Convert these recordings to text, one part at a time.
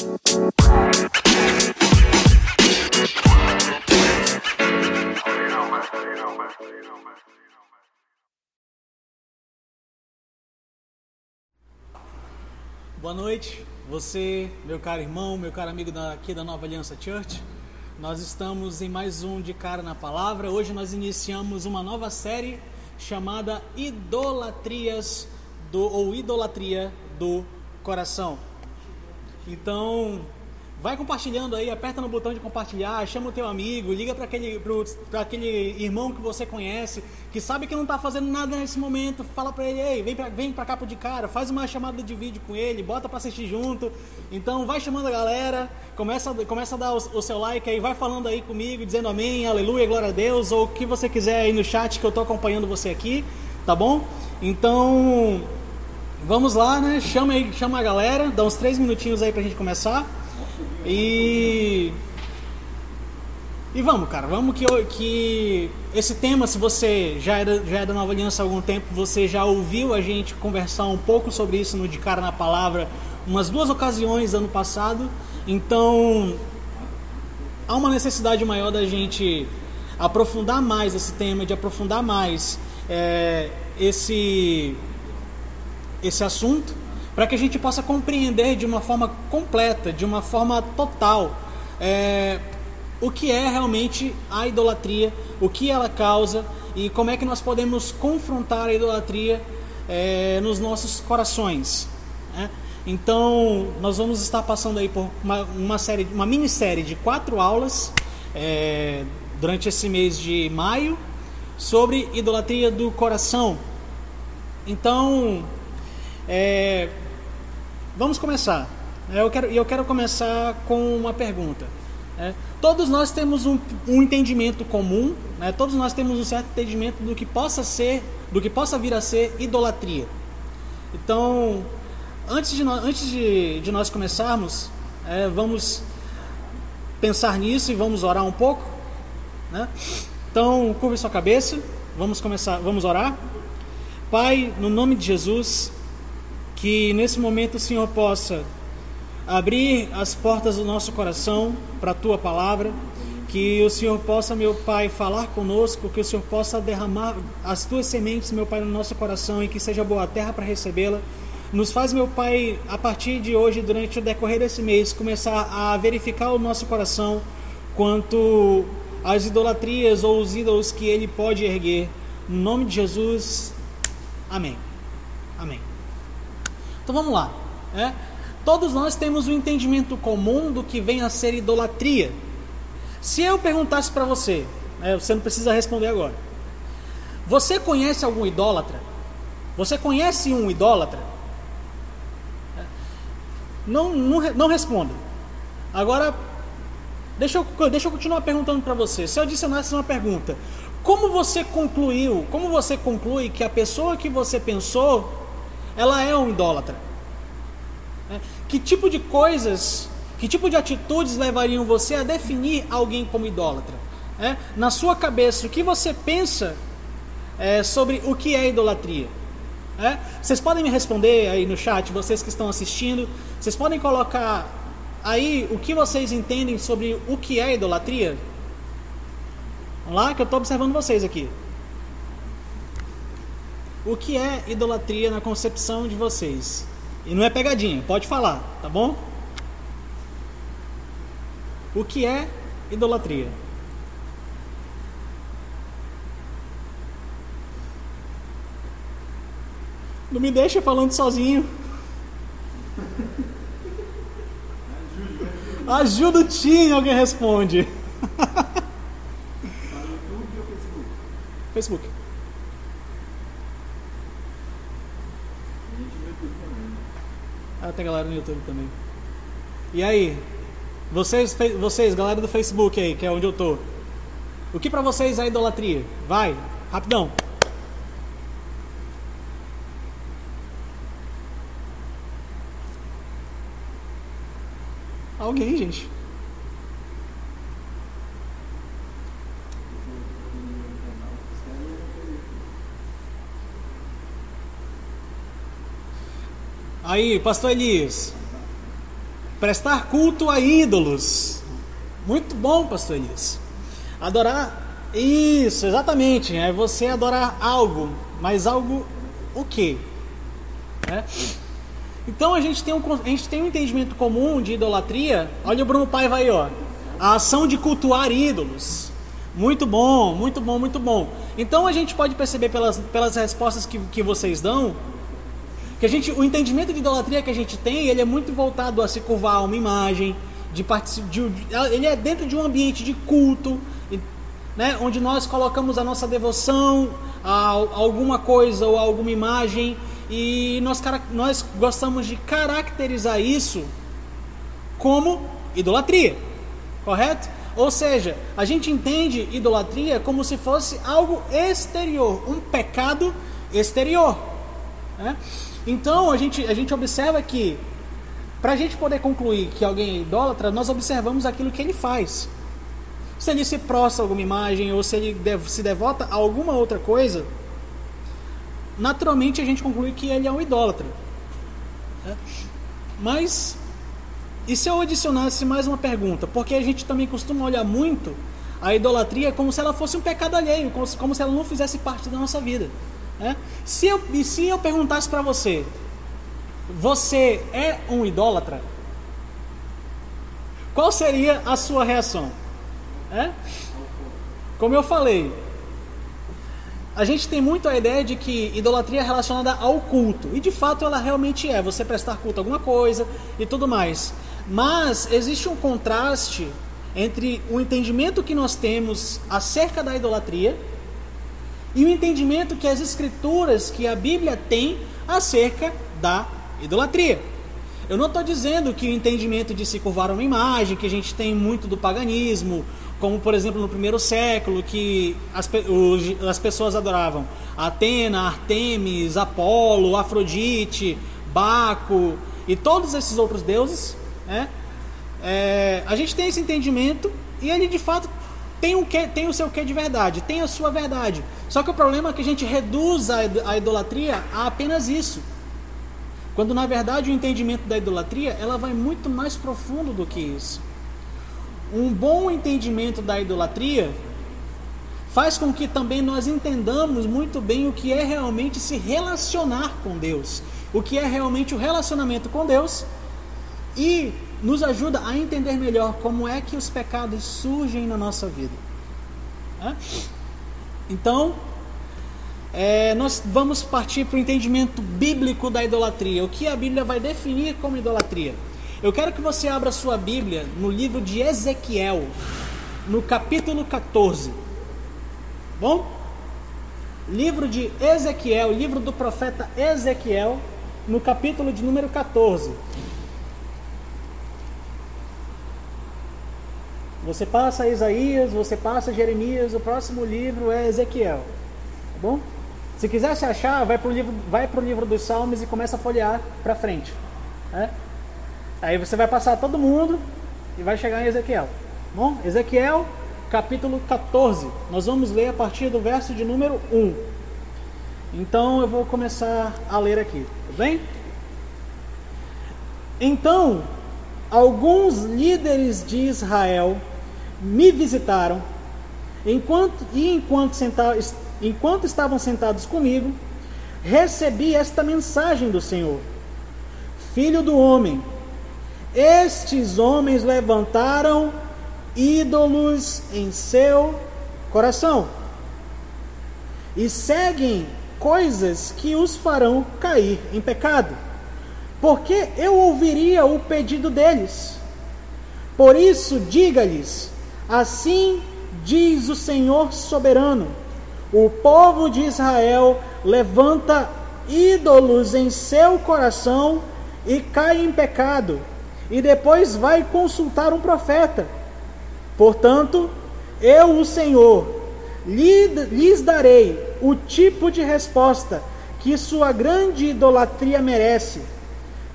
Boa noite, você, meu caro irmão, meu caro amigo aqui da Nova Aliança Church. Nós estamos em mais um de Cara na Palavra. Hoje nós iniciamos uma nova série chamada Idolatrias do ou Idolatria do Coração. Então, Vai compartilhando aí, aperta no botão de compartilhar, chama o teu amigo, liga para aquele, aquele irmão que você conhece, que sabe que não está fazendo nada nesse momento, fala para ele, ei, vem para vem pra cá de cara, faz uma chamada de vídeo com ele, bota para assistir junto. Então vai chamando a galera, começa, começa a dar o, o, seu like aí, vai falando aí comigo, dizendo amém, aleluia, glória a Deus, ou o que você quiser aí no chat que eu estou acompanhando você aqui, tá bom? Então, vamos lá, né? Chama aí, chama a galera, dá uns três minutinhos aí pra gente começar. E. E vamos, cara, vamos que, que esse tema, se você já é, da, já é da Nova Aliança há algum tempo, você já ouviu a gente conversar um pouco sobre isso no De Cara na Palavra umas duas ocasiões ano passado. Então, há uma necessidade maior da gente aprofundar mais esse tema, de aprofundar mais é, esse, esse assunto para que a gente possa compreender de uma forma completa, de uma forma total, é, o que é realmente a idolatria, o que ela causa e como é que nós podemos confrontar a idolatria é, nos nossos corações. Né? Então, nós vamos estar passando aí por uma, uma série, uma minissérie de quatro aulas é, durante esse mês de maio sobre idolatria do coração. Então, é, Vamos começar. É, eu quero, eu quero começar com uma pergunta. É, todos nós temos um, um entendimento comum, né? todos nós temos um certo entendimento do que possa ser, do que possa vir a ser idolatria. Então, antes de nós, antes de, de nós começarmos, é, vamos pensar nisso e vamos orar um pouco. Né? Então, curve sua cabeça, vamos começar, vamos orar. Pai, no nome de Jesus, que nesse momento o Senhor possa abrir as portas do nosso coração para a tua palavra, que o Senhor possa, meu Pai, falar conosco, que o Senhor possa derramar as tuas sementes, meu Pai, no nosso coração e que seja boa terra para recebê-la. Nos faz, meu Pai, a partir de hoje, durante o decorrer desse mês, começar a verificar o nosso coração quanto às idolatrias ou os ídolos que ele pode erguer. No nome de Jesus, amém. Amém. Então vamos lá. Né? Todos nós temos um entendimento comum do que vem a ser idolatria. Se eu perguntasse para você, né, você não precisa responder agora. Você conhece algum idólatra? Você conhece um idólatra? Não, não, não responda. Agora, deixa eu, deixa eu continuar perguntando para você. Se eu adicionasse uma pergunta, como você concluiu, como você conclui que a pessoa que você pensou ela é um idólatra. É, que tipo de coisas, que tipo de atitudes levariam você a definir alguém como idólatra? É, na sua cabeça, o que você pensa é, sobre o que é idolatria? É? Vocês podem me responder aí no chat, vocês que estão assistindo, vocês podem colocar aí o que vocês entendem sobre o que é idolatria? Vamos lá, que eu estou observando vocês aqui. O que é idolatria na concepção de vocês? E não é pegadinha, pode falar, tá bom? O que é idolatria? Não me deixa falando sozinho. Ajuda o Tim, alguém responde. Facebook. Ah, tem galera no YouTube também. E aí? Vocês, vocês, galera do Facebook aí, que é onde eu tô. O que para vocês é idolatria? Vai, rapidão. Alguém, gente. Aí, pastor Elias. Prestar culto a ídolos. Muito bom, pastor Elias. Adorar. Isso, exatamente. É você adorar algo. Mas algo o quê? É. Então a gente, tem um, a gente tem um entendimento comum de idolatria. Olha o Bruno Paiva aí, ó. A ação de cultuar ídolos. Muito bom, muito bom, muito bom. Então a gente pode perceber pelas, pelas respostas que, que vocês dão que a gente, o entendimento de idolatria que a gente tem, ele é muito voltado a se curvar a uma imagem, de, de ele é dentro de um ambiente de culto, né, onde nós colocamos a nossa devoção a, a alguma coisa ou a alguma imagem e nós, nós gostamos de caracterizar isso como idolatria, correto? Ou seja, a gente entende idolatria como se fosse algo exterior, um pecado exterior. Né? Então a gente, a gente observa que, para a gente poder concluir que alguém é idólatra, nós observamos aquilo que ele faz. Se ele se prostra a alguma imagem ou se ele se devota a alguma outra coisa, naturalmente a gente conclui que ele é um idólatra. Né? Mas, e se eu adicionasse mais uma pergunta? Porque a gente também costuma olhar muito a idolatria como se ela fosse um pecado alheio, como se, como se ela não fizesse parte da nossa vida. Né? Se eu, e se eu perguntasse para você, você é um idólatra? Qual seria a sua reação? É? Como eu falei, a gente tem muito a ideia de que idolatria é relacionada ao culto. E de fato ela realmente é, você prestar culto a alguma coisa e tudo mais. Mas existe um contraste entre o entendimento que nós temos acerca da idolatria e o entendimento que as escrituras, que a Bíblia tem acerca da idolatria. Eu não estou dizendo que o entendimento de se curvar a uma imagem, que a gente tem muito do paganismo, como por exemplo no primeiro século, que as, as pessoas adoravam Atena, Artemis, Apolo, Afrodite, Baco e todos esses outros deuses. Né? É, a gente tem esse entendimento e ele de fato tem, um que, tem o seu que de verdade, tem a sua verdade. Só que o problema é que a gente reduz a, a idolatria a apenas isso. Quando na verdade o entendimento da idolatria ela vai muito mais profundo do que isso. Um bom entendimento da idolatria faz com que também nós entendamos muito bem o que é realmente se relacionar com Deus, o que é realmente o relacionamento com Deus e nos ajuda a entender melhor como é que os pecados surgem na nossa vida. Então, é, nós vamos partir para o entendimento bíblico da idolatria. O que a Bíblia vai definir como idolatria? Eu quero que você abra sua Bíblia no livro de Ezequiel, no capítulo 14. Bom? Livro de Ezequiel, livro do profeta Ezequiel, no capítulo de número 14. Você passa Isaías, você passa Jeremias, o próximo livro é Ezequiel. Tá bom? Se quiser se achar, vai para o livro, vai livro dos Salmos e começa a folhear para frente. Né? Aí você vai passar todo mundo e vai chegar em Ezequiel. Tá bom? Ezequiel, capítulo 14. Nós vamos ler a partir do verso de número 1. Então eu vou começar a ler aqui, tá bem? Então, alguns líderes de Israel me visitaram, enquanto, e enquanto, senta, enquanto estavam sentados comigo, recebi esta mensagem do Senhor: Filho do homem, estes homens levantaram ídolos em seu coração e seguem coisas que os farão cair em pecado. Porque eu ouviria o pedido deles. Por isso, diga-lhes: Assim diz o Senhor soberano: o povo de Israel levanta ídolos em seu coração e cai em pecado, e depois vai consultar um profeta. Portanto, eu, o Senhor, lhes darei o tipo de resposta que sua grande idolatria merece.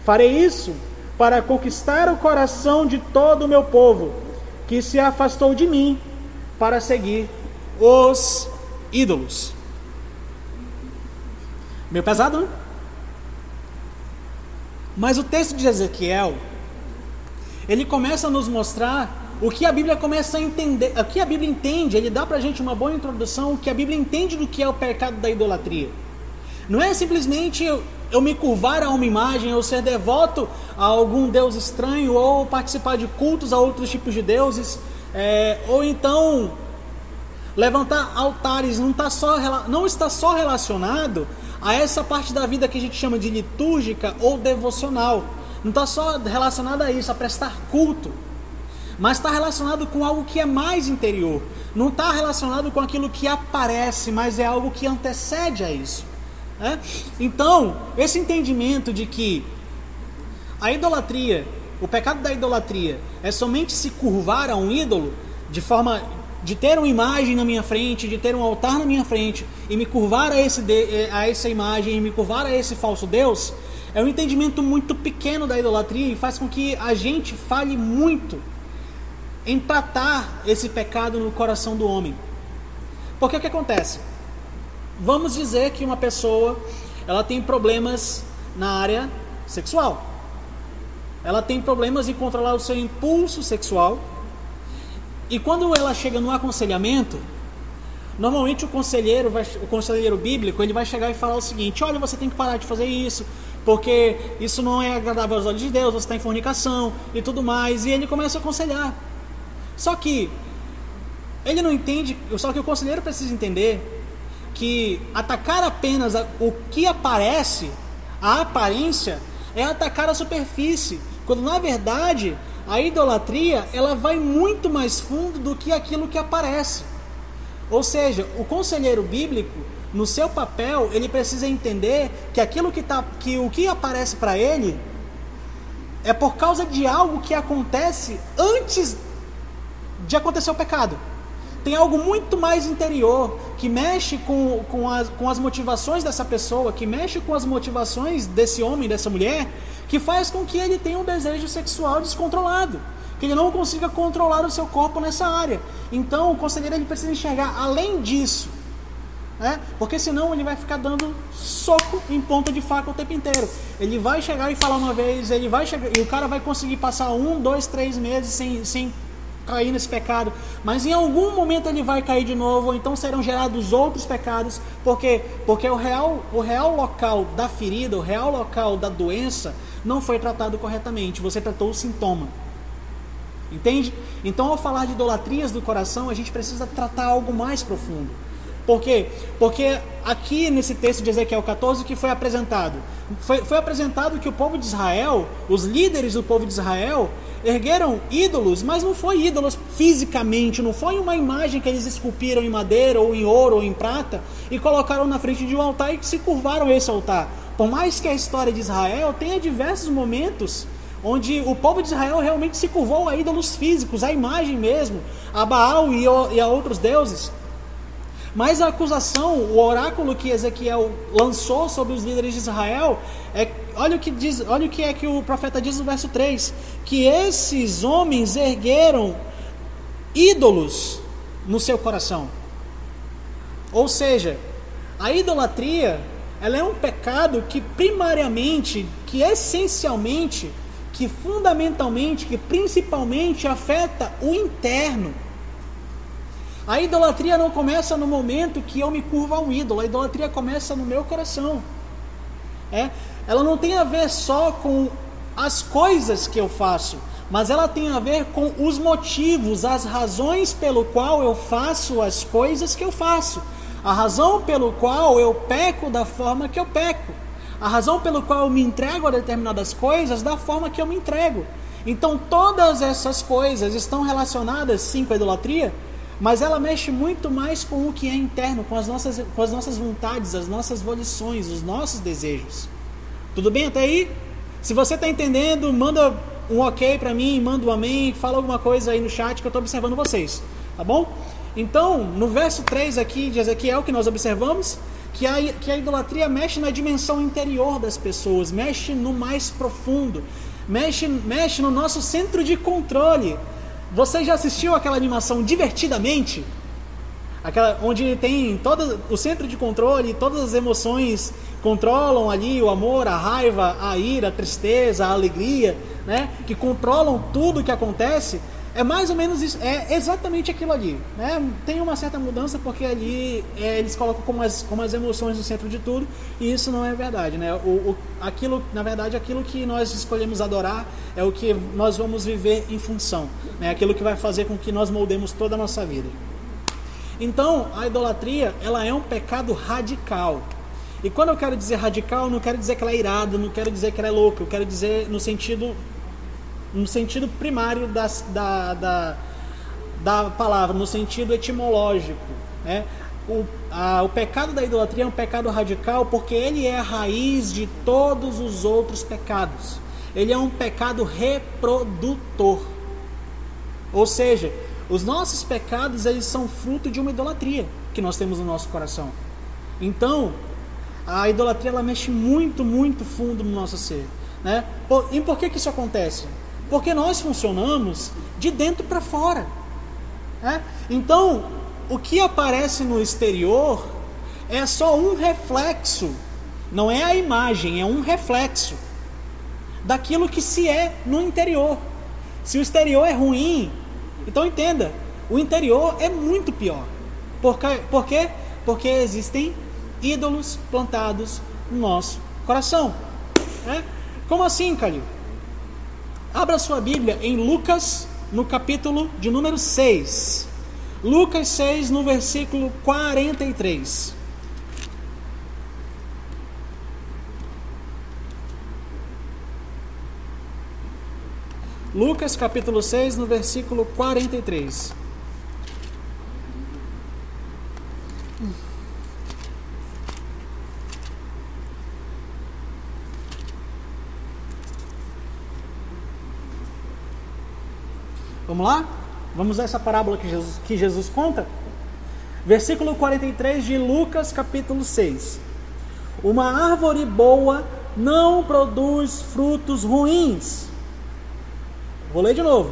Farei isso para conquistar o coração de todo o meu povo que se afastou de mim para seguir os ídolos. Meio pesado, né? Mas o texto de Ezequiel, ele começa a nos mostrar o que a Bíblia começa a entender, o que a Bíblia entende, ele dá pra gente uma boa introdução, o que a Bíblia entende do que é o pecado da idolatria. Não é simplesmente eu me curvar a uma imagem, ou ser devoto a algum deus estranho, ou participar de cultos a outros tipos de deuses, é, ou então levantar altares, não, tá só, não está só relacionado a essa parte da vida que a gente chama de litúrgica ou devocional. Não está só relacionado a isso, a prestar culto. Mas está relacionado com algo que é mais interior. Não está relacionado com aquilo que aparece, mas é algo que antecede a isso. Né? Então, esse entendimento de que a idolatria, o pecado da idolatria, é somente se curvar a um ídolo de forma de ter uma imagem na minha frente, de ter um altar na minha frente e me curvar a, esse a essa imagem e me curvar a esse falso Deus, é um entendimento muito pequeno da idolatria e faz com que a gente fale muito em tratar esse pecado no coração do homem. Porque o que acontece? Vamos dizer que uma pessoa ela tem problemas na área sexual. Ela tem problemas em controlar o seu impulso sexual e quando ela chega no aconselhamento, normalmente o conselheiro, vai, o conselheiro bíblico, ele vai chegar e falar o seguinte: olha, você tem que parar de fazer isso, porque isso não é agradável aos olhos de Deus, você está em fornicação e tudo mais. E ele começa a aconselhar. Só que ele não entende, só que o conselheiro precisa entender que atacar apenas o que aparece, a aparência, é atacar a superfície, quando na verdade a idolatria ela vai muito mais fundo do que aquilo que aparece. Ou seja, o conselheiro bíblico, no seu papel, ele precisa entender que aquilo que, tá, que o que aparece para ele é por causa de algo que acontece antes de acontecer o pecado. Tem algo muito mais interior que mexe com, com, as, com as motivações dessa pessoa, que mexe com as motivações desse homem, dessa mulher, que faz com que ele tenha um desejo sexual descontrolado, que ele não consiga controlar o seu corpo nessa área. Então, o conselheiro ele precisa enxergar além disso, né? Porque senão ele vai ficar dando soco em ponta de faca o tempo inteiro. Ele vai chegar e falar uma vez, ele vai chegar e o cara vai conseguir passar um, dois, três meses sem, sem cair nesse pecado, mas em algum momento ele vai cair de novo, ou então serão gerados outros pecados, porque porque o real o real local da ferida, o real local da doença não foi tratado corretamente, você tratou o sintoma. Entende? Então, ao falar de idolatrias do coração, a gente precisa tratar algo mais profundo. Por quê? Porque aqui nesse texto de Ezequiel 14 que foi apresentado, foi, foi apresentado que o povo de Israel, os líderes do povo de Israel, ergueram ídolos, mas não foi ídolos fisicamente, não foi uma imagem que eles esculpiram em madeira ou em ouro ou em prata e colocaram na frente de um altar e se curvaram esse altar. Por mais que a história de Israel tenha diversos momentos onde o povo de Israel realmente se curvou a ídolos físicos, a imagem mesmo, a Baal e a outros deuses. Mas a acusação, o oráculo que Ezequiel lançou sobre os líderes de Israel, é, olha o que diz, olha o que é que o profeta diz no verso 3, que esses homens ergueram ídolos no seu coração. Ou seja, a idolatria ela é um pecado que primariamente, que essencialmente, que fundamentalmente, que principalmente afeta o interno. A idolatria não começa no momento que eu me curvo a um ídolo, a idolatria começa no meu coração. É? Ela não tem a ver só com as coisas que eu faço, mas ela tem a ver com os motivos, as razões pelo qual eu faço as coisas que eu faço a razão pelo qual eu peco da forma que eu peco, a razão pelo qual eu me entrego a determinadas coisas da forma que eu me entrego. Então todas essas coisas estão relacionadas sim com a idolatria, mas ela mexe muito mais com o que é interno, com as nossas, com as nossas vontades, as nossas volições, os nossos desejos. Tudo bem até aí? Se você está entendendo, manda um ok para mim, manda um amém, fala alguma coisa aí no chat que eu estou observando vocês, tá bom? Então, no verso 3 aqui de Ezequiel, que nós observamos, que a, que a idolatria mexe na dimensão interior das pessoas, mexe no mais profundo, mexe, mexe no nosso centro de controle. Você já assistiu aquela animação Divertidamente? Aquela onde tem todo o centro de controle, todas as emoções controlam ali o amor, a raiva, a ira, a tristeza, a alegria, né? Que controlam tudo o que acontece. É mais ou menos isso, é exatamente aquilo ali. Né? Tem uma certa mudança porque ali é, eles colocam como as, como as emoções no centro de tudo e isso não é verdade. Né? O, o, aquilo, na verdade, aquilo que nós escolhemos adorar é o que nós vamos viver em função. Né? Aquilo que vai fazer com que nós moldemos toda a nossa vida. Então, a idolatria ela é um pecado radical. E quando eu quero dizer radical, não quero dizer que ela é irada, não quero dizer que ela é louca, eu quero dizer no sentido no sentido primário das, da, da, da palavra, no sentido etimológico. Né? O, a, o pecado da idolatria é um pecado radical porque ele é a raiz de todos os outros pecados. Ele é um pecado reprodutor. Ou seja, os nossos pecados eles são fruto de uma idolatria que nós temos no nosso coração. Então, a idolatria ela mexe muito, muito fundo no nosso ser. Né? E por que, que isso acontece? Porque nós funcionamos de dentro para fora. Né? Então, o que aparece no exterior é só um reflexo, não é a imagem, é um reflexo daquilo que se é no interior. Se o exterior é ruim, então entenda, o interior é muito pior. Por quê? Por quê? Porque existem ídolos plantados no nosso coração. Né? Como assim, Calil? Abra sua Bíblia em Lucas, no capítulo de número 6. Lucas 6, no versículo 43. Lucas capítulo 6, no versículo 43. Vamos lá? Vamos a essa parábola que Jesus, que Jesus conta? Versículo 43 de Lucas, capítulo 6. Uma árvore boa não produz frutos ruins. Vou ler de novo.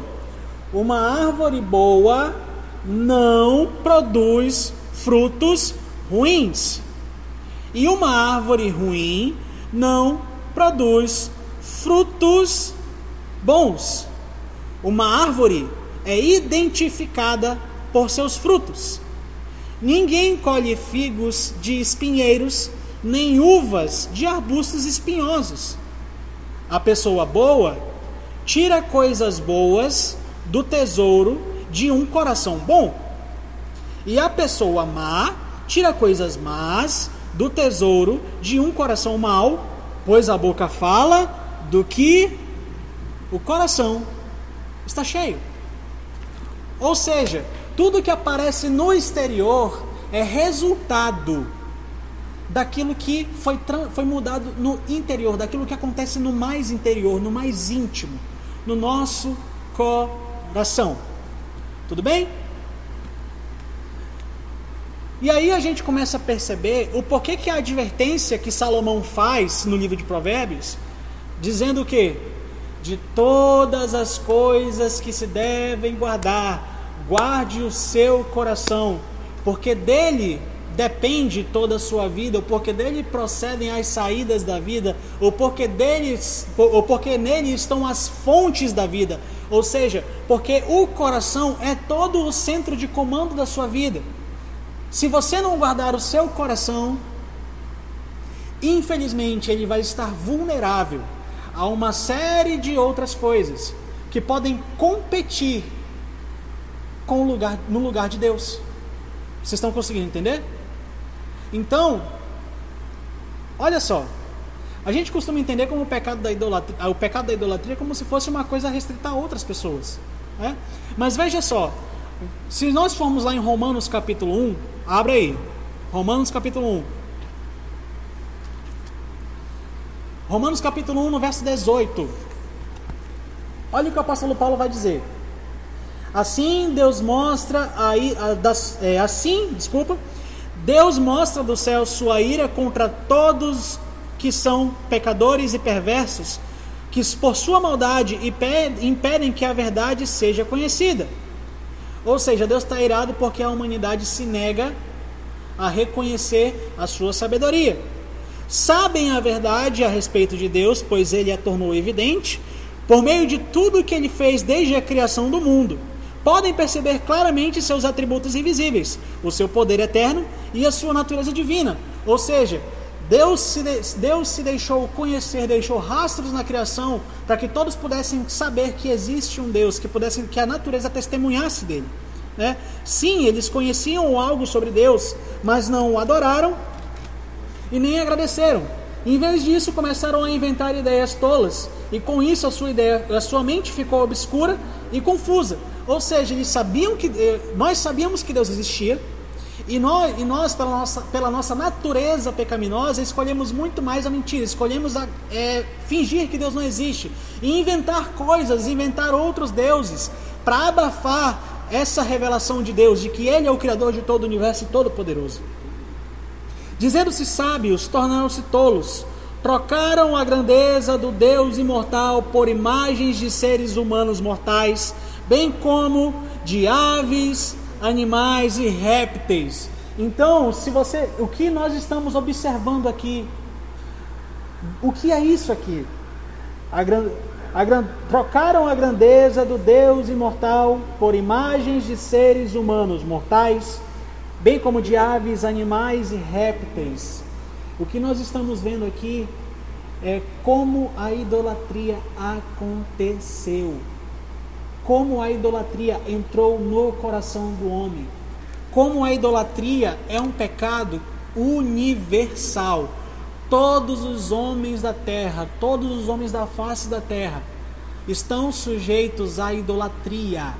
Uma árvore boa não produz frutos ruins. E uma árvore ruim não produz frutos bons. Uma árvore é identificada por seus frutos. Ninguém colhe figos de espinheiros, nem uvas de arbustos espinhosos. A pessoa boa tira coisas boas do tesouro de um coração bom. E a pessoa má tira coisas más do tesouro de um coração mau, pois a boca fala do que o coração está cheio. Ou seja, tudo que aparece no exterior é resultado daquilo que foi, foi mudado no interior, daquilo que acontece no mais interior, no mais íntimo, no nosso coração. Tudo bem? E aí a gente começa a perceber o porquê que a advertência que Salomão faz no livro de Provérbios, dizendo que de todas as coisas que se devem guardar, guarde o seu coração, porque dele depende toda a sua vida, ou porque dele procedem as saídas da vida, ou porque dele, ou porque nele estão as fontes da vida. Ou seja, porque o coração é todo o centro de comando da sua vida. Se você não guardar o seu coração, infelizmente ele vai estar vulnerável a uma série de outras coisas que podem competir com o lugar, no lugar de Deus. Vocês estão conseguindo entender? Então, olha só. A gente costuma entender como o pecado da idolatria, o pecado da idolatria como se fosse uma coisa restrita a outras pessoas. Né? Mas veja só, se nós formos lá em Romanos capítulo 1, abre aí. Romanos capítulo 1. Romanos capítulo 1, no verso 18. Olha o que o apóstolo Paulo vai dizer. Assim Deus mostra aí, é, assim, desculpa, Deus mostra do céu sua ira contra todos que são pecadores e perversos, que por sua maldade impedem que a verdade seja conhecida. Ou seja, Deus está irado porque a humanidade se nega a reconhecer a sua sabedoria. Sabem a verdade a respeito de Deus, pois ele a tornou evidente, por meio de tudo que ele fez desde a criação do mundo. Podem perceber claramente seus atributos invisíveis, o seu poder eterno e a sua natureza divina. Ou seja, Deus se, de, Deus se deixou conhecer, deixou rastros na criação para que todos pudessem saber que existe um Deus, que pudessem que a natureza testemunhasse dele. Né? Sim, eles conheciam algo sobre Deus, mas não o adoraram e nem agradeceram. Em vez disso, começaram a inventar ideias tolas, e com isso a sua ideia, a sua mente ficou obscura e confusa. Ou seja, eles sabiam que eh, nós sabíamos que Deus existia, e nós, e nós pela, nossa, pela nossa natureza pecaminosa, escolhemos muito mais a mentira, escolhemos a, é, fingir que Deus não existe, e inventar coisas, inventar outros deuses, para abafar essa revelação de Deus, de que Ele é o Criador de todo o universo e todo-poderoso. Dizendo-se sábios, tornaram-se tolos. Trocaram a grandeza do Deus imortal por imagens de seres humanos mortais, bem como de aves, animais e répteis. Então, se você, o que nós estamos observando aqui, o que é isso aqui? A, a, trocaram a grandeza do Deus imortal por imagens de seres humanos mortais, bem como de aves, animais e répteis. O que nós estamos vendo aqui é como a idolatria aconteceu. Como a idolatria entrou no coração do homem. Como a idolatria é um pecado universal. Todos os homens da terra, todos os homens da face da terra estão sujeitos à idolatria.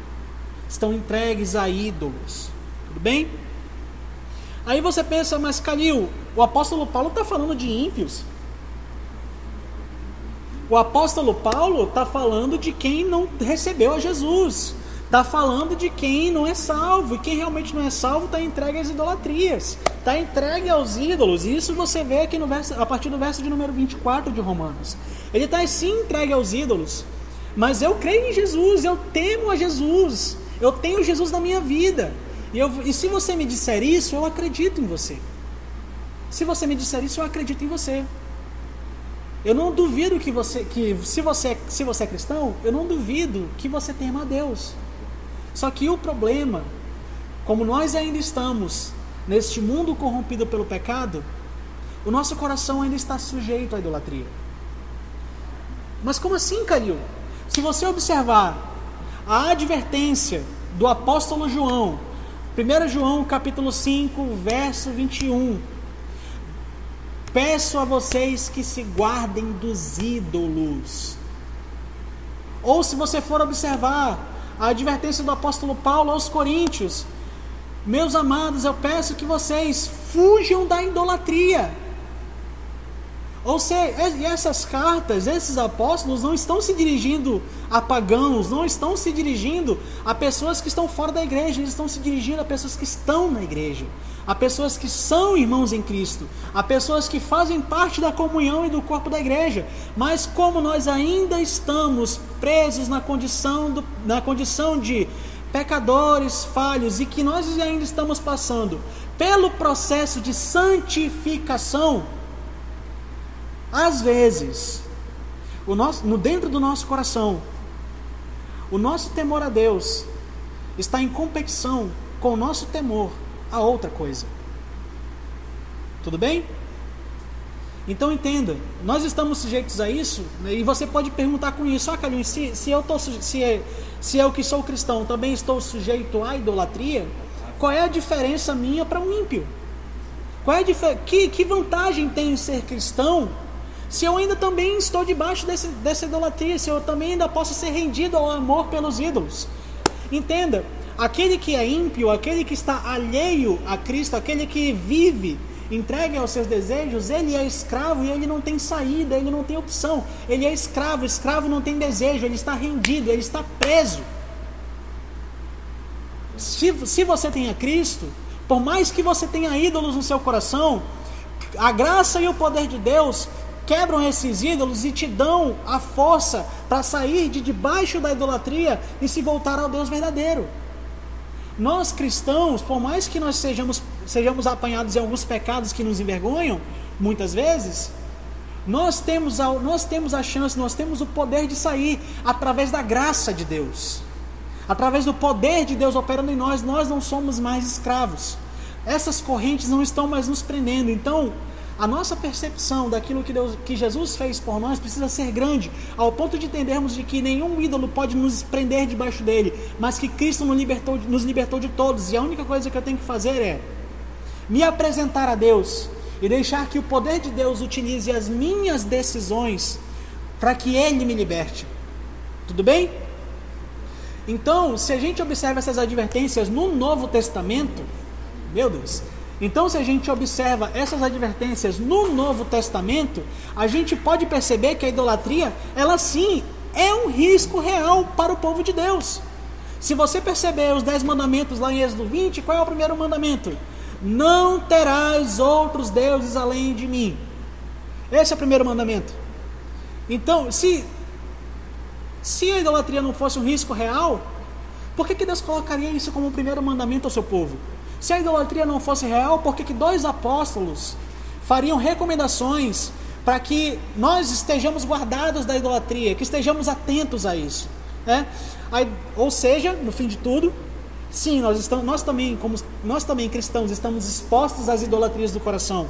Estão entregues a ídolos. Tudo bem? Aí você pensa, mas Calil, o apóstolo Paulo está falando de ímpios. O apóstolo Paulo está falando de quem não recebeu a Jesus. Está falando de quem não é salvo. E quem realmente não é salvo está entregue às idolatrias. Está entregue aos ídolos. E isso você vê aqui no verso, a partir do verso de número 24 de Romanos. Ele está sim entregue aos ídolos. Mas eu creio em Jesus, eu temo a Jesus. Eu tenho Jesus na minha vida. E, eu, e se você me disser isso, eu acredito em você. Se você me disser isso, eu acredito em você. Eu não duvido que você, que se você, se você é cristão, eu não duvido que você tema a Deus. Só que o problema, como nós ainda estamos neste mundo corrompido pelo pecado, o nosso coração ainda está sujeito à idolatria. Mas como assim, Calil? Se você observar a advertência do apóstolo João 1 João capítulo 5, verso 21. Peço a vocês que se guardem dos ídolos. Ou se você for observar a advertência do apóstolo Paulo aos Coríntios, meus amados, eu peço que vocês fujam da idolatria. Ou seja, essas cartas, esses apóstolos não estão se dirigindo a pagãos, não estão se dirigindo a pessoas que estão fora da igreja, eles estão se dirigindo a pessoas que estão na igreja, a pessoas que são irmãos em Cristo, a pessoas que fazem parte da comunhão e do corpo da igreja. Mas como nós ainda estamos presos na condição, do, na condição de pecadores falhos e que nós ainda estamos passando pelo processo de santificação, às vezes, o nosso, no dentro do nosso coração, o nosso temor a Deus está em competição com o nosso temor a outra coisa. Tudo bem? Então entenda, nós estamos sujeitos a isso, né, e você pode perguntar com isso, ah, Calil, se, se, eu tô, se, é, se eu que sou cristão também estou sujeito à idolatria, qual é a diferença minha para um ímpio? Qual é a que, que vantagem tem em ser cristão se eu ainda também estou debaixo desse, dessa idolatria, se eu também ainda posso ser rendido ao amor pelos ídolos. Entenda, aquele que é ímpio, aquele que está alheio a Cristo, aquele que vive entregue aos seus desejos, ele é escravo e ele não tem saída, ele não tem opção. Ele é escravo, escravo não tem desejo, ele está rendido, ele está preso. Se, se você tem a Cristo, por mais que você tenha ídolos no seu coração, a graça e o poder de Deus quebram esses ídolos e te dão a força para sair de debaixo da idolatria e se voltar ao Deus verdadeiro. Nós cristãos, por mais que nós sejamos, sejamos apanhados em alguns pecados que nos envergonham, muitas vezes, nós temos, a, nós temos a chance, nós temos o poder de sair através da graça de Deus. Através do poder de Deus operando em nós, nós não somos mais escravos. Essas correntes não estão mais nos prendendo. Então, a nossa percepção daquilo que, Deus, que Jesus fez por nós precisa ser grande, ao ponto de entendermos de que nenhum ídolo pode nos prender debaixo dele, mas que Cristo nos libertou, nos libertou de todos. E a única coisa que eu tenho que fazer é me apresentar a Deus e deixar que o poder de Deus utilize as minhas decisões para que Ele me liberte. Tudo bem? Então, se a gente observa essas advertências no Novo Testamento, meu Deus, então se a gente observa essas advertências no Novo Testamento, a gente pode perceber que a idolatria, ela sim é um risco real para o povo de Deus. Se você perceber os dez mandamentos lá em Êxodo 20, qual é o primeiro mandamento? Não terás outros deuses além de mim. Esse é o primeiro mandamento. Então, se, se a idolatria não fosse um risco real, por que, que Deus colocaria isso como o primeiro mandamento ao seu povo? Se a idolatria não fosse real, por que, que dois apóstolos fariam recomendações para que nós estejamos guardados da idolatria, que estejamos atentos a isso? Né? Aí, ou seja, no fim de tudo, Sim, nós, estamos, nós, também, como, nós também cristãos estamos expostos às idolatrias do coração.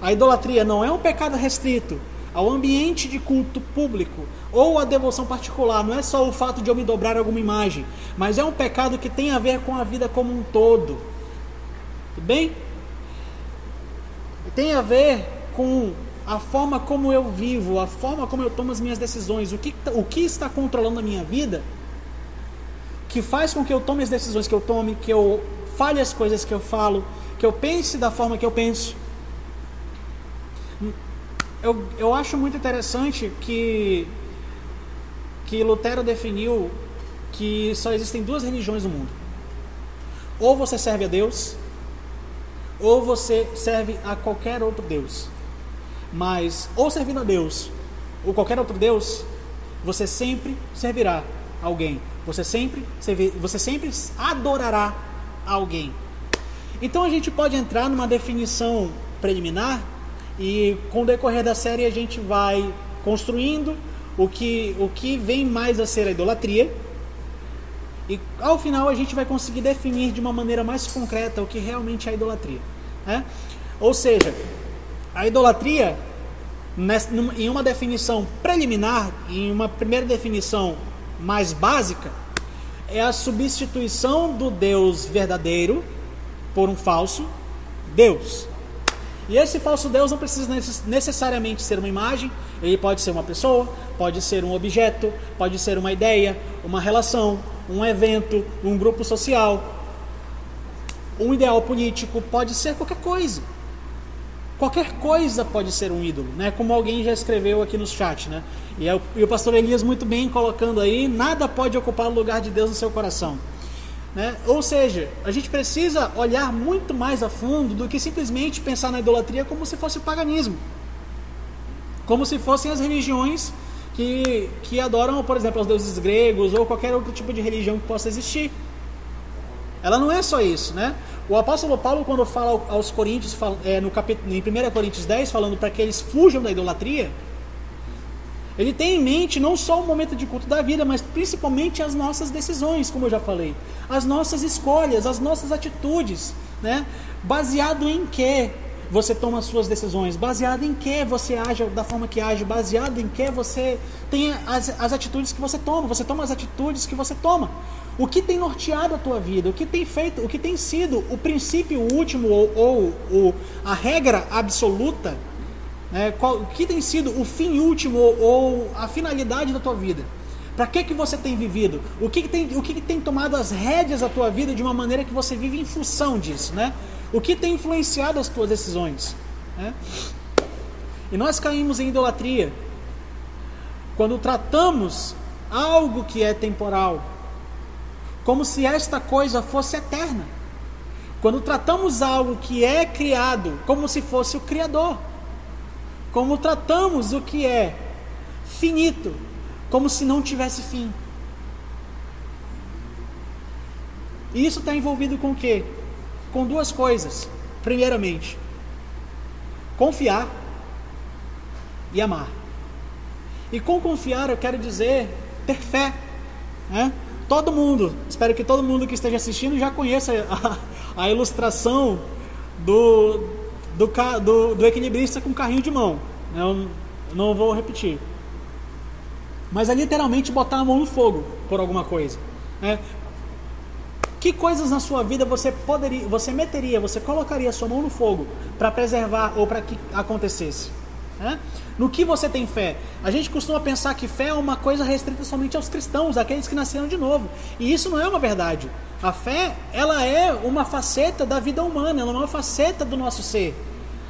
A idolatria não é um pecado restrito ao ambiente de culto público ou à devoção particular. Não é só o fato de eu me dobrar alguma imagem, mas é um pecado que tem a ver com a vida como um todo. Tudo bem? Tem a ver com a forma como eu vivo, a forma como eu tomo as minhas decisões, o que, o que está controlando a minha vida que faz com que eu tome as decisões que eu tome, que eu fale as coisas que eu falo, que eu pense da forma que eu penso. Eu, eu acho muito interessante que, que Lutero definiu que só existem duas religiões no mundo. Ou você serve a Deus, ou você serve a qualquer outro Deus. Mas, ou servindo a Deus, ou qualquer outro Deus, você sempre servirá alguém. Você sempre, você sempre adorará alguém. Então a gente pode entrar numa definição preliminar e com o decorrer da série a gente vai construindo o que, o que vem mais a ser a idolatria. E ao final a gente vai conseguir definir de uma maneira mais concreta o que realmente é idolatria. Né? Ou seja, a idolatria, em uma definição preliminar, em uma primeira definição mais básica é a substituição do Deus verdadeiro por um falso Deus. E esse falso Deus não precisa necessariamente ser uma imagem, ele pode ser uma pessoa, pode ser um objeto, pode ser uma ideia, uma relação, um evento, um grupo social, um ideal político, pode ser qualquer coisa. Qualquer coisa pode ser um ídolo, né? Como alguém já escreveu aqui no chat, né? E, é o, e o pastor Elias muito bem colocando aí, nada pode ocupar o lugar de Deus no seu coração. Né? Ou seja, a gente precisa olhar muito mais a fundo do que simplesmente pensar na idolatria como se fosse o paganismo. Como se fossem as religiões que, que adoram, por exemplo, os deuses gregos ou qualquer outro tipo de religião que possa existir. Ela não é só isso, né? O apóstolo Paulo, quando fala aos Coríntios, é, no capítulo, em 1 Coríntios 10, falando para que eles fujam da idolatria, ele tem em mente não só o momento de culto da vida, mas principalmente as nossas decisões, como eu já falei, as nossas escolhas, as nossas atitudes, né? Baseado em que você toma as suas decisões, baseado em que você age da forma que age, baseado em que você tem as, as atitudes que você toma, você toma as atitudes que você toma. O que tem norteado a tua vida? O que tem feito? O que tem sido o princípio último ou, ou, ou a regra absoluta? Né? Qual, o que tem sido o fim último ou, ou a finalidade da tua vida? Para que que você tem vivido? O que, que tem o que, que tem tomado as rédeas da tua vida de uma maneira que você vive em função disso, né? O que tem influenciado as tuas decisões? Né? E nós caímos em idolatria quando tratamos algo que é temporal como se esta coisa fosse eterna. Quando tratamos algo que é criado como se fosse o Criador, como tratamos o que é finito, como se não tivesse fim. E isso está envolvido com o quê? Com duas coisas. Primeiramente, confiar e amar. E com confiar eu quero dizer ter fé. Né? Todo mundo, espero que todo mundo que esteja assistindo já conheça a, a ilustração do, do, do, do, equilibrista com carrinho de mão. Eu não vou repetir. Mas é literalmente botar a mão no fogo por alguma coisa. Né? Que coisas na sua vida você poderia, você meteria, você colocaria a sua mão no fogo para preservar ou para que acontecesse? Né? No que você tem fé? A gente costuma pensar que fé é uma coisa restrita somente aos cristãos, aqueles que nasceram de novo. E isso não é uma verdade. A fé, ela é uma faceta da vida humana, ela é uma faceta do nosso ser.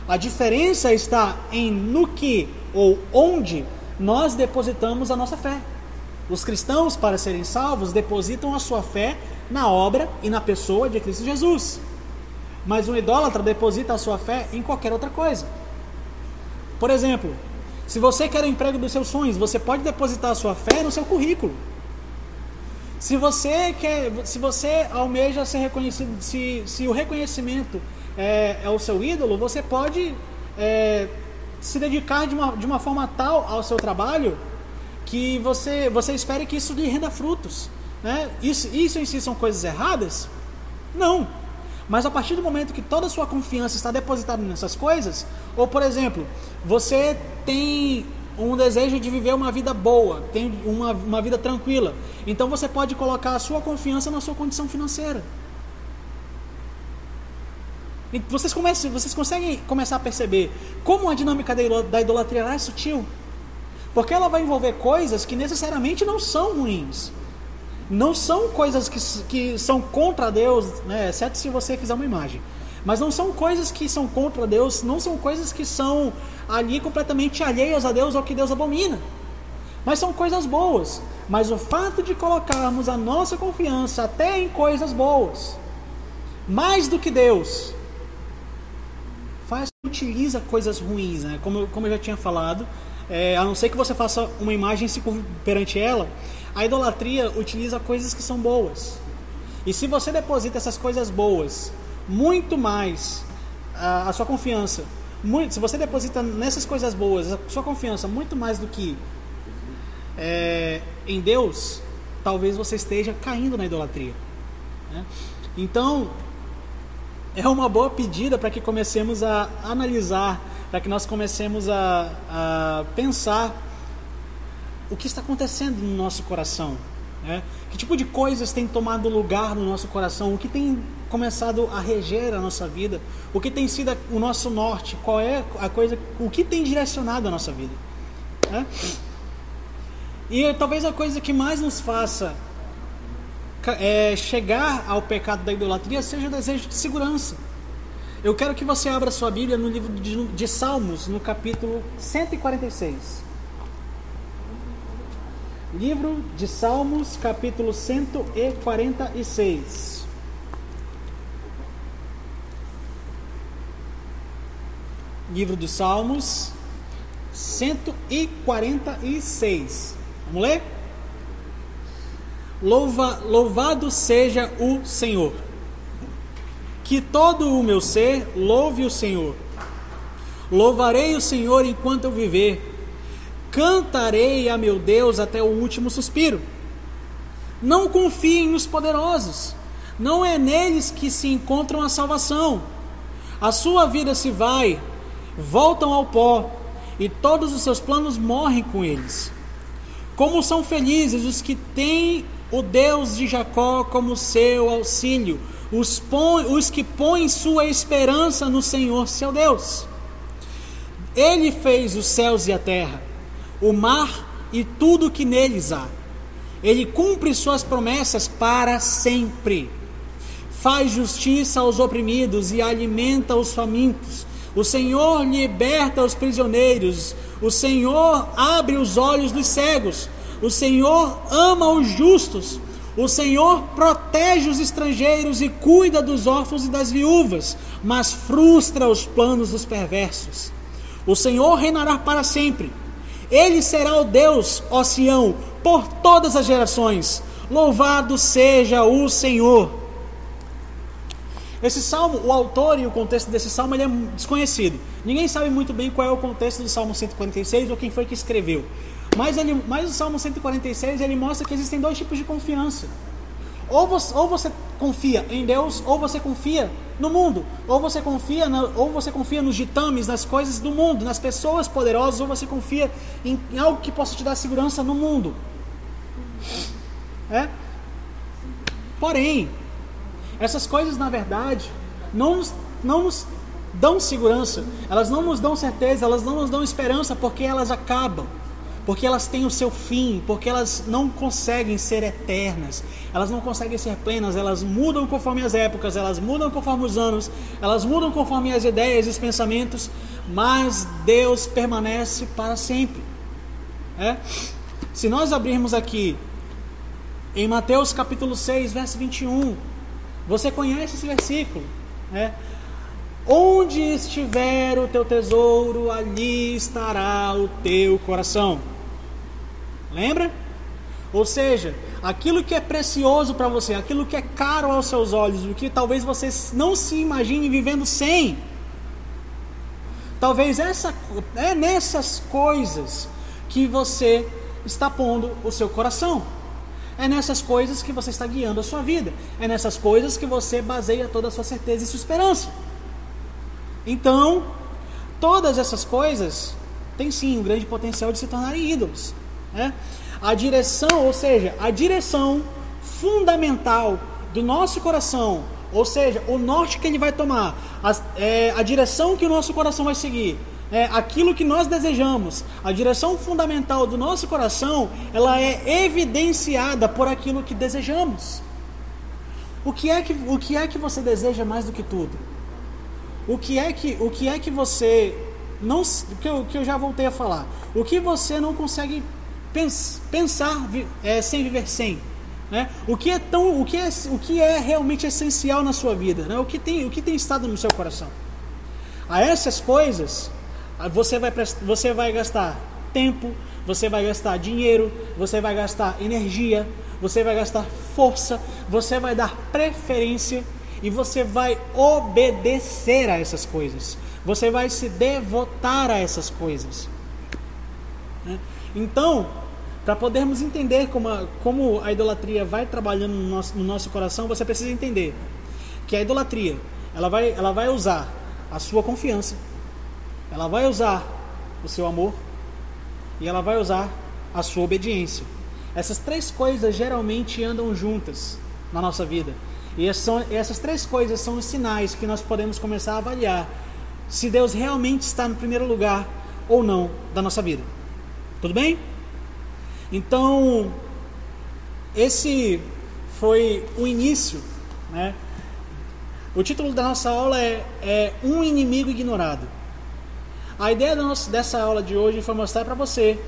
A diferença está em no que ou onde nós depositamos a nossa fé. Os cristãos, para serem salvos, depositam a sua fé na obra e na pessoa de Cristo Jesus. Mas um idólatra deposita a sua fé em qualquer outra coisa. Por exemplo, se você quer o emprego dos seus sonhos, você pode depositar a sua fé no seu currículo. Se você quer, se você almeja ser reconhecido, se, se o reconhecimento é, é o seu ídolo, você pode é, se dedicar de uma, de uma forma tal ao seu trabalho que você, você espere que isso lhe renda frutos. Né? Isso, isso em si são coisas erradas? Não. Mas a partir do momento que toda a sua confiança está depositada nessas coisas, ou por exemplo, você tem um desejo de viver uma vida boa, tem uma, uma vida tranquila, então você pode colocar a sua confiança na sua condição financeira. E vocês, comecem, vocês conseguem começar a perceber como a dinâmica da idolatria é sutil? Porque ela vai envolver coisas que necessariamente não são ruins não são coisas que, que são contra Deus, né, exceto se você fizer uma imagem. Mas não são coisas que são contra Deus, não são coisas que são ali completamente alheias a Deus ou que Deus abomina. Mas são coisas boas. Mas o fato de colocarmos a nossa confiança até em coisas boas, mais do que Deus, faz utiliza coisas ruins, né? Como, como eu já tinha falado, é, a não ser que você faça uma imagem se perante ela, a idolatria utiliza coisas que são boas. E se você deposita essas coisas boas, muito mais a, sua confiança, muito, se você deposita nessas coisas boas a sua confiança muito mais do que é, em Deus, talvez você esteja caindo na idolatria. Né? Então, é uma boa pedida para que comecemos a analisar, para que nós comecemos a, a pensar o que está acontecendo no nosso coração. Né? Que tipo de coisas tem tomado lugar no nosso coração? O que tem começado a reger a nossa vida? O que tem sido o nosso norte? Qual é a coisa? O que tem direcionado a nossa vida? Né? E talvez a coisa que mais nos faça é, chegar ao pecado da idolatria seja o desejo de segurança. Eu quero que você abra sua Bíblia no livro de, de Salmos, no capítulo 146. Livro de Salmos, capítulo 146. Livro de Salmos, 146. Vamos ler? Louva, louvado seja o Senhor. Que todo o meu ser louve o Senhor. Louvarei o Senhor enquanto eu viver Cantarei a meu Deus até o último suspiro. Não confiem nos poderosos, não é neles que se encontram a salvação. A sua vida se vai, voltam ao pó, e todos os seus planos morrem com eles. Como são felizes os que têm o Deus de Jacó como seu auxílio, os, põe, os que põem sua esperança no Senhor seu Deus. Ele fez os céus e a terra o mar e tudo que neles há. Ele cumpre suas promessas para sempre. Faz justiça aos oprimidos e alimenta os famintos. O Senhor liberta os prisioneiros. O Senhor abre os olhos dos cegos. O Senhor ama os justos. O Senhor protege os estrangeiros e cuida dos órfãos e das viúvas, mas frustra os planos dos perversos. O Senhor reinará para sempre ele será o Deus, ó Sião, por todas as gerações. Louvado seja o Senhor. Esse salmo, o autor e o contexto desse salmo ele é desconhecido. Ninguém sabe muito bem qual é o contexto do Salmo 146 ou quem foi que escreveu. Mas, ele, mas o Salmo 146 ele mostra que existem dois tipos de confiança. Ou você, ou você confia em Deus, ou você confia no mundo. Ou você confia, na, ou você confia nos ditames, nas coisas do mundo, nas pessoas poderosas, ou você confia em, em algo que possa te dar segurança no mundo. É? Porém, essas coisas, na verdade, não nos, não nos dão segurança, elas não nos dão certeza, elas não nos dão esperança porque elas acabam, porque elas têm o seu fim, porque elas não conseguem ser eternas, elas não conseguem ser plenas, elas mudam conforme as épocas, elas mudam conforme os anos, elas mudam conforme as ideias e os pensamentos, mas Deus permanece para sempre. É? Se nós abrirmos aqui em Mateus capítulo 6, verso 21, você conhece esse versículo, né? Onde estiver o teu tesouro, ali estará o teu coração. Lembra? Ou seja, aquilo que é precioso para você, aquilo que é caro aos seus olhos, o que talvez você não se imagine vivendo sem. Talvez essa é nessas coisas que você está pondo o seu coração. É nessas coisas que você está guiando a sua vida. É nessas coisas que você baseia toda a sua certeza e sua esperança. Então, todas essas coisas têm sim um grande potencial de se tornarem ídolos. Né? A direção, ou seja, a direção fundamental do nosso coração, ou seja, o norte que ele vai tomar, a, é, a direção que o nosso coração vai seguir, é, aquilo que nós desejamos, a direção fundamental do nosso coração, ela é evidenciada por aquilo que desejamos. O que é que, o que, é que você deseja mais do que tudo? O que é que, o que, é que você não que que eu já voltei a falar? O que você não consegue pensar é, sem viver sem? Né? O que é tão, o que é, o que é realmente essencial na sua vida? Né? O que tem, o que tem estado no seu coração? A essas coisas você vai, você vai gastar tempo, você vai gastar dinheiro, você vai gastar energia, você vai gastar força, você vai dar preferência e você vai obedecer a essas coisas. Você vai se devotar a essas coisas. Né? Então, para podermos entender como a, como a idolatria vai trabalhando no nosso, no nosso coração, você precisa entender que a idolatria ela vai, ela vai usar a sua confiança, ela vai usar o seu amor e ela vai usar a sua obediência. Essas três coisas geralmente andam juntas na nossa vida. E essas três coisas são os sinais que nós podemos começar a avaliar se Deus realmente está no primeiro lugar ou não da nossa vida. Tudo bem? Então, esse foi o início. Né? O título da nossa aula é, é Um Inimigo Ignorado. A ideia nosso, dessa aula de hoje foi mostrar para você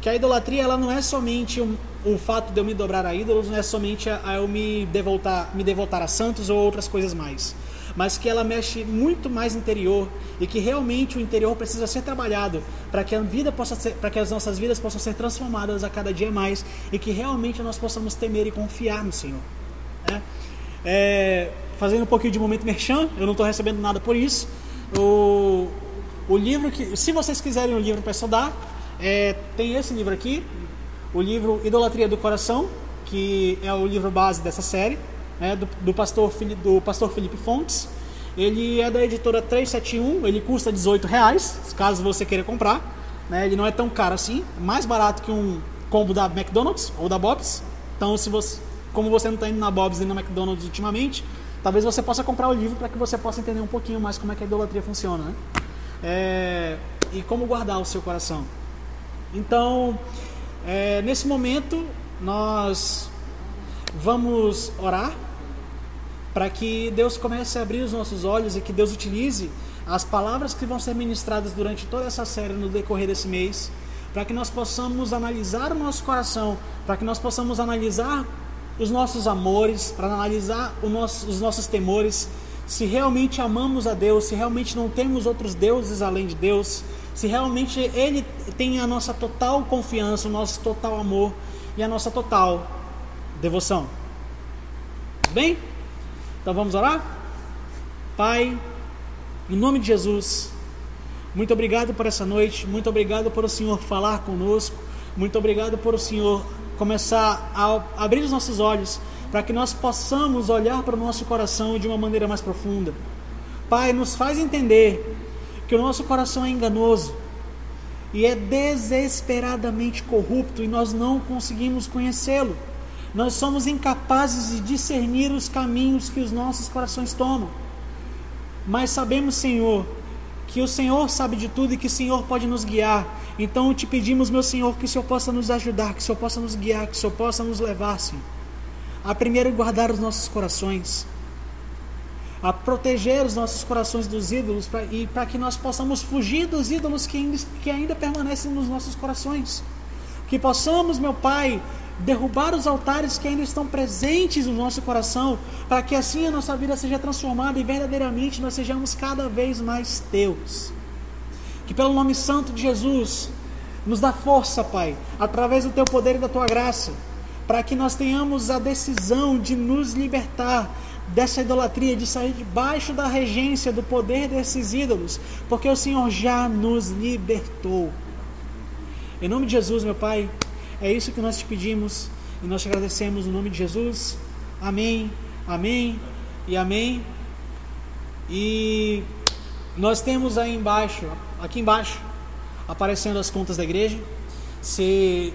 que a idolatria ela não é somente um, o fato de eu me dobrar a ídolos, não é somente a, a eu me devotar, me devotar a santos ou outras coisas mais, mas que ela mexe muito mais interior e que realmente o interior precisa ser trabalhado para que a vida possa ser, para que as nossas vidas possam ser transformadas a cada dia mais e que realmente nós possamos temer e confiar no Senhor. Né? É, fazendo um pouquinho de momento merchan, eu não estou recebendo nada por isso. O, o livro que, se vocês quiserem um livro para estudar, é, tem esse livro aqui, o livro Idolatria do Coração, que é o livro base dessa série, né, do, do, pastor, do pastor Felipe Fontes. Ele é da editora 371, ele custa 18 reais, caso você queira comprar. Né, ele não é tão caro assim, mais barato que um combo da McDonald's ou da Bob's. Então, se você, como você não está indo na Bob's e na McDonald's ultimamente, talvez você possa comprar o livro para que você possa entender um pouquinho mais como é que a idolatria funciona. Né? é, e como guardar o seu coração. Então, é, nesse momento, nós vamos orar para que Deus comece a abrir os nossos olhos e que Deus utilize as palavras que vão ser ministradas durante toda essa série no decorrer desse mês, para que nós possamos analisar o nosso coração, para que nós possamos analisar os nossos amores, para analisar nosso, os nossos temores se realmente amamos a Deus, se realmente não temos outros deuses além de Deus, se realmente Ele tem a nossa total confiança, o nosso total amor e a nossa total devoção. Bem? Então vamos orar? Pai, em nome de Jesus, muito obrigado por essa noite, muito obrigado por o Senhor falar conosco, muito obrigado por o Senhor começar a abrir os nossos olhos para que nós possamos olhar para o nosso coração de uma maneira mais profunda. Pai, nos faz entender que o nosso coração é enganoso e é desesperadamente corrupto e nós não conseguimos conhecê-lo. Nós somos incapazes de discernir os caminhos que os nossos corações tomam. Mas sabemos, Senhor, que o Senhor sabe de tudo e que o Senhor pode nos guiar. Então te pedimos, meu Senhor, que o Senhor possa nos ajudar, que o Senhor possa nos guiar, que o Senhor possa nos levar, Senhor. A primeiro guardar os nossos corações, a proteger os nossos corações dos ídolos pra, e para que nós possamos fugir dos ídolos que ainda, que ainda permanecem nos nossos corações. Que possamos, meu Pai, derrubar os altares que ainda estão presentes no nosso coração, para que assim a nossa vida seja transformada e verdadeiramente nós sejamos cada vez mais teus. Que pelo nome santo de Jesus, nos dá força, Pai, através do teu poder e da tua graça, para que nós tenhamos a decisão de nos libertar dessa idolatria, de sair debaixo da regência do poder desses ídolos, porque o Senhor já nos libertou. Em nome de Jesus, meu Pai, é isso que nós te pedimos e nós te agradecemos no nome de Jesus. Amém, amém e amém. E nós temos aí embaixo, aqui embaixo, aparecendo as contas da igreja. Se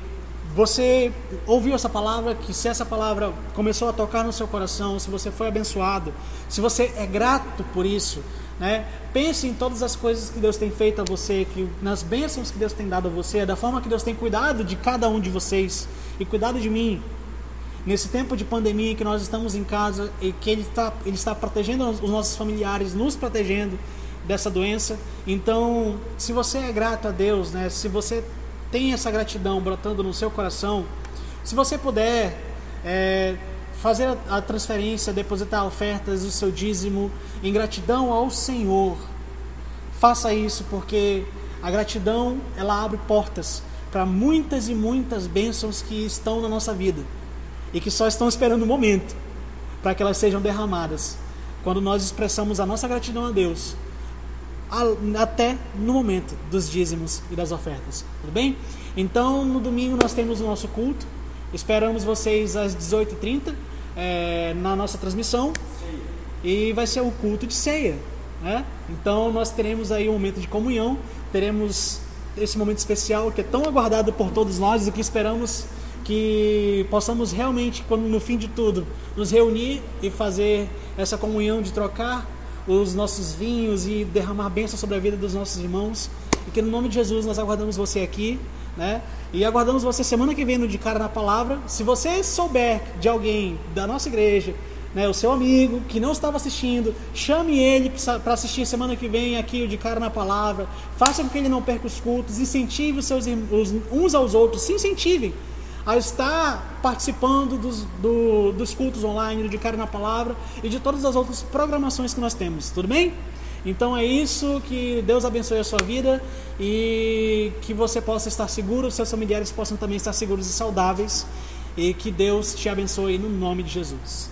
você ouviu essa palavra, que se essa palavra começou a tocar no seu coração, se você foi abençoado, se você é grato por isso, né? Pense em todas as coisas que Deus tem feito a você, que nas bênçãos que Deus tem dado a você, da forma que Deus tem cuidado de cada um de vocês e cuidado de mim. Nesse tempo de pandemia que nós estamos em casa e que Ele está, ele está protegendo os nossos familiares, nos protegendo dessa doença. Então, se você é grato a Deus, né? se você tem essa gratidão brotando no seu coração, se você puder, é, fazer a transferência, depositar ofertas do seu dízimo em gratidão ao Senhor. Faça isso porque a gratidão ela abre portas para muitas e muitas bênçãos que estão na nossa vida e que só estão esperando o momento para que elas sejam derramadas. Quando nós expressamos a nossa gratidão a Deus, até no momento dos dízimos e das ofertas. Tudo bem? Então, no domingo nós temos o nosso culto. Esperamos vocês às 18h30 é, na nossa transmissão e vai ser o culto de ceia. Né? Então nós teremos aí um momento de comunhão, teremos esse momento especial que é tão aguardado por todos nós e que esperamos que possamos realmente, quando no fim de tudo, nos reunir e fazer essa comunhão de trocar os nossos vinhos e derramar bênção sobre a vida dos nossos irmãos. E que no nome de Jesus nós aguardamos você aqui né? E aguardamos você semana que vem no De Cara na Palavra. Se você souber de alguém da nossa igreja, né, o seu amigo que não estava assistindo, chame ele para assistir semana que vem aqui o De Cara na Palavra. Faça com que ele não perca os cultos, incentive os seus os, uns aos outros, se incentivem a estar participando dos, do, dos cultos online, do De Cara na Palavra e de todas as outras programações que nós temos. Tudo bem? Então é isso, que Deus abençoe a sua vida e que você possa estar seguro, seus familiares possam também estar seguros e saudáveis e que Deus te abençoe no nome de Jesus.